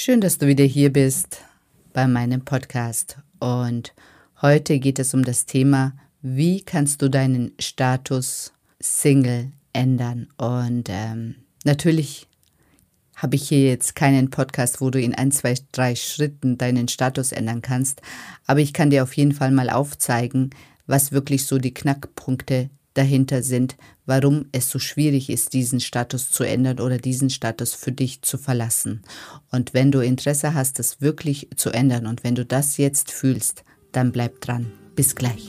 Schön, dass du wieder hier bist bei meinem Podcast. Und heute geht es um das Thema, wie kannst du deinen Status Single ändern? Und ähm, natürlich habe ich hier jetzt keinen Podcast, wo du in ein, zwei, drei Schritten deinen Status ändern kannst. Aber ich kann dir auf jeden Fall mal aufzeigen, was wirklich so die Knackpunkte dahinter sind, warum es so schwierig ist, diesen Status zu ändern oder diesen Status für dich zu verlassen. Und wenn du Interesse hast, das wirklich zu ändern und wenn du das jetzt fühlst, dann bleib dran. Bis gleich.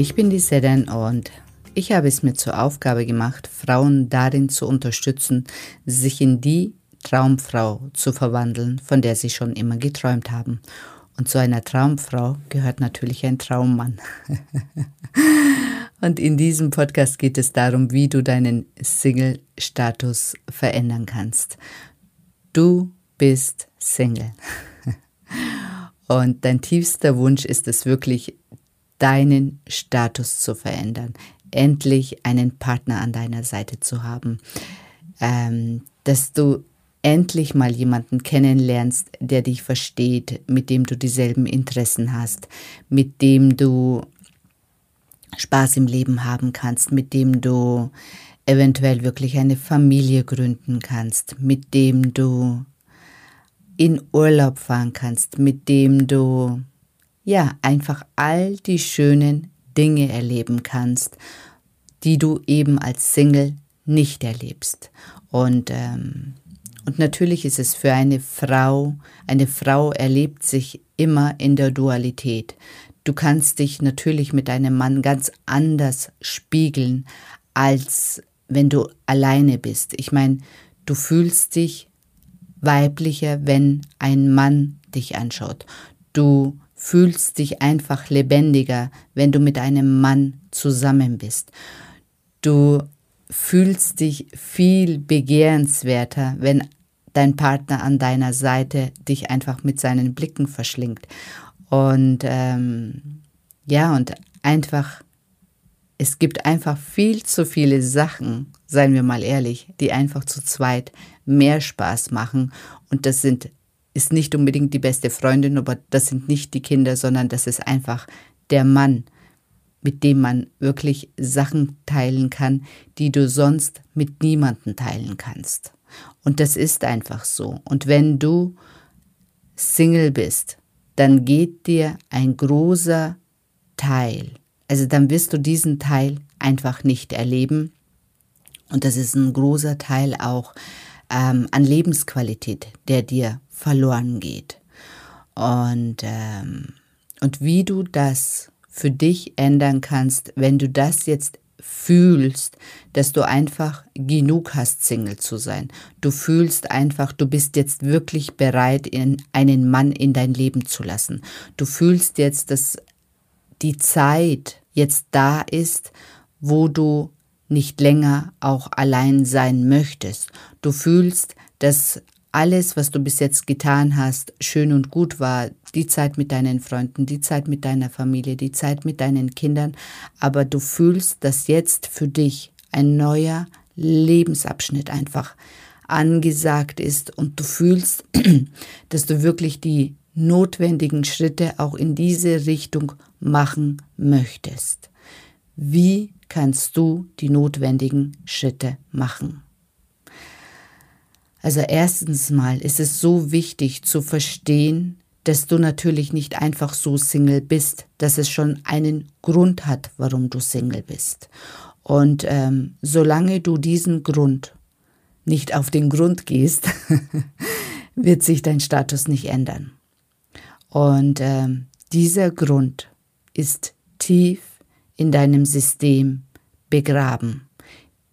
Ich bin die Sedan und ich habe es mir zur Aufgabe gemacht, Frauen darin zu unterstützen, sich in die Traumfrau zu verwandeln, von der sie schon immer geträumt haben. Und zu einer Traumfrau gehört natürlich ein Traummann. und in diesem Podcast geht es darum, wie du deinen Single-Status verändern kannst. Du bist Single. Und dein tiefster Wunsch ist es wirklich, deinen Status zu verändern, endlich einen Partner an deiner Seite zu haben, ähm, dass du endlich mal jemanden kennenlernst, der dich versteht, mit dem du dieselben Interessen hast, mit dem du Spaß im Leben haben kannst, mit dem du eventuell wirklich eine Familie gründen kannst, mit dem du in Urlaub fahren kannst, mit dem du ja, einfach all die schönen Dinge erleben kannst, die du eben als Single nicht erlebst. Und, ähm, und natürlich ist es für eine Frau, eine Frau erlebt sich immer in der Dualität. Du kannst dich natürlich mit deinem Mann ganz anders spiegeln, als wenn du alleine bist. Ich meine, du fühlst dich weiblicher, wenn ein Mann dich anschaut. Du fühlst dich einfach lebendiger, wenn du mit einem Mann zusammen bist. Du fühlst dich viel begehrenswerter, wenn dein Partner an deiner Seite dich einfach mit seinen Blicken verschlingt. Und ähm, ja, und einfach, es gibt einfach viel zu viele Sachen, seien wir mal ehrlich, die einfach zu zweit mehr Spaß machen. Und das sind ist nicht unbedingt die beste Freundin, aber das sind nicht die Kinder, sondern das ist einfach der Mann, mit dem man wirklich Sachen teilen kann, die du sonst mit niemandem teilen kannst. Und das ist einfach so. Und wenn du Single bist, dann geht dir ein großer Teil, also dann wirst du diesen Teil einfach nicht erleben. Und das ist ein großer Teil auch ähm, an Lebensqualität, der dir verloren geht. Und, ähm, und wie du das für dich ändern kannst, wenn du das jetzt fühlst, dass du einfach genug hast, Single zu sein. Du fühlst einfach, du bist jetzt wirklich bereit, in einen Mann in dein Leben zu lassen. Du fühlst jetzt, dass die Zeit jetzt da ist, wo du nicht länger auch allein sein möchtest. Du fühlst, dass alles, was du bis jetzt getan hast, schön und gut war, die Zeit mit deinen Freunden, die Zeit mit deiner Familie, die Zeit mit deinen Kindern, aber du fühlst, dass jetzt für dich ein neuer Lebensabschnitt einfach angesagt ist und du fühlst, dass du wirklich die notwendigen Schritte auch in diese Richtung machen möchtest. Wie kannst du die notwendigen Schritte machen? Also erstens mal ist es so wichtig zu verstehen, dass du natürlich nicht einfach so Single bist, dass es schon einen Grund hat, warum du Single bist. Und ähm, solange du diesen Grund nicht auf den Grund gehst, wird sich dein Status nicht ändern. Und ähm, dieser Grund ist tief in deinem System begraben.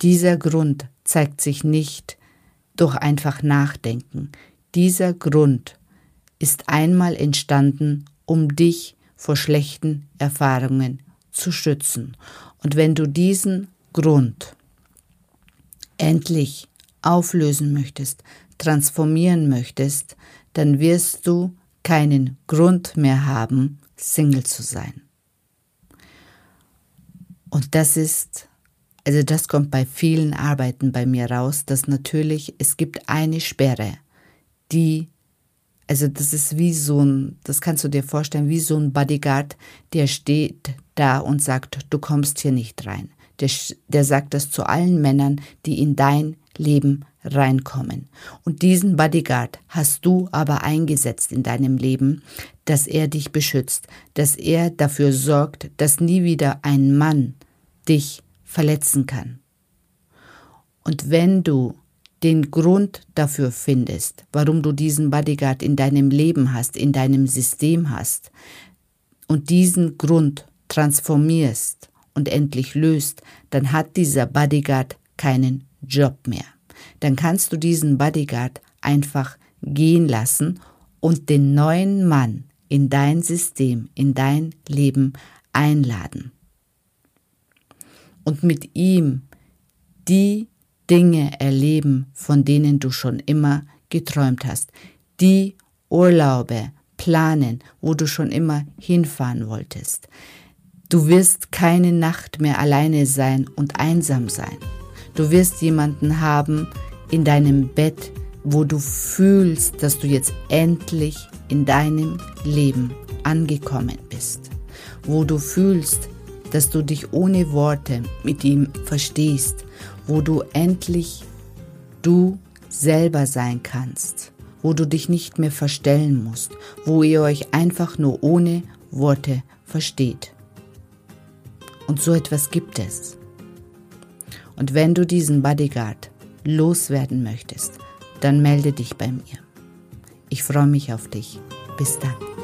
Dieser Grund zeigt sich nicht durch einfach Nachdenken. Dieser Grund ist einmal entstanden, um dich vor schlechten Erfahrungen zu schützen. Und wenn du diesen Grund endlich auflösen möchtest, transformieren möchtest, dann wirst du keinen Grund mehr haben, Single zu sein. Und das ist also das kommt bei vielen Arbeiten bei mir raus, dass natürlich es gibt eine Sperre, die, also das ist wie so ein, das kannst du dir vorstellen, wie so ein Bodyguard, der steht da und sagt, du kommst hier nicht rein. Der, der sagt das zu allen Männern, die in dein Leben reinkommen. Und diesen Bodyguard hast du aber eingesetzt in deinem Leben, dass er dich beschützt, dass er dafür sorgt, dass nie wieder ein Mann dich verletzen kann. Und wenn du den Grund dafür findest, warum du diesen Bodyguard in deinem Leben hast, in deinem System hast, und diesen Grund transformierst und endlich löst, dann hat dieser Bodyguard keinen Job mehr. Dann kannst du diesen Bodyguard einfach gehen lassen und den neuen Mann in dein System, in dein Leben einladen und mit ihm die Dinge erleben, von denen du schon immer geträumt hast, die Urlaube planen, wo du schon immer hinfahren wolltest. Du wirst keine Nacht mehr alleine sein und einsam sein. Du wirst jemanden haben in deinem Bett, wo du fühlst, dass du jetzt endlich in deinem Leben angekommen bist, wo du fühlst, dass du dich ohne Worte mit ihm verstehst, wo du endlich du selber sein kannst, wo du dich nicht mehr verstellen musst, wo ihr euch einfach nur ohne Worte versteht. Und so etwas gibt es. Und wenn du diesen Bodyguard loswerden möchtest, dann melde dich bei mir. Ich freue mich auf dich. Bis dann.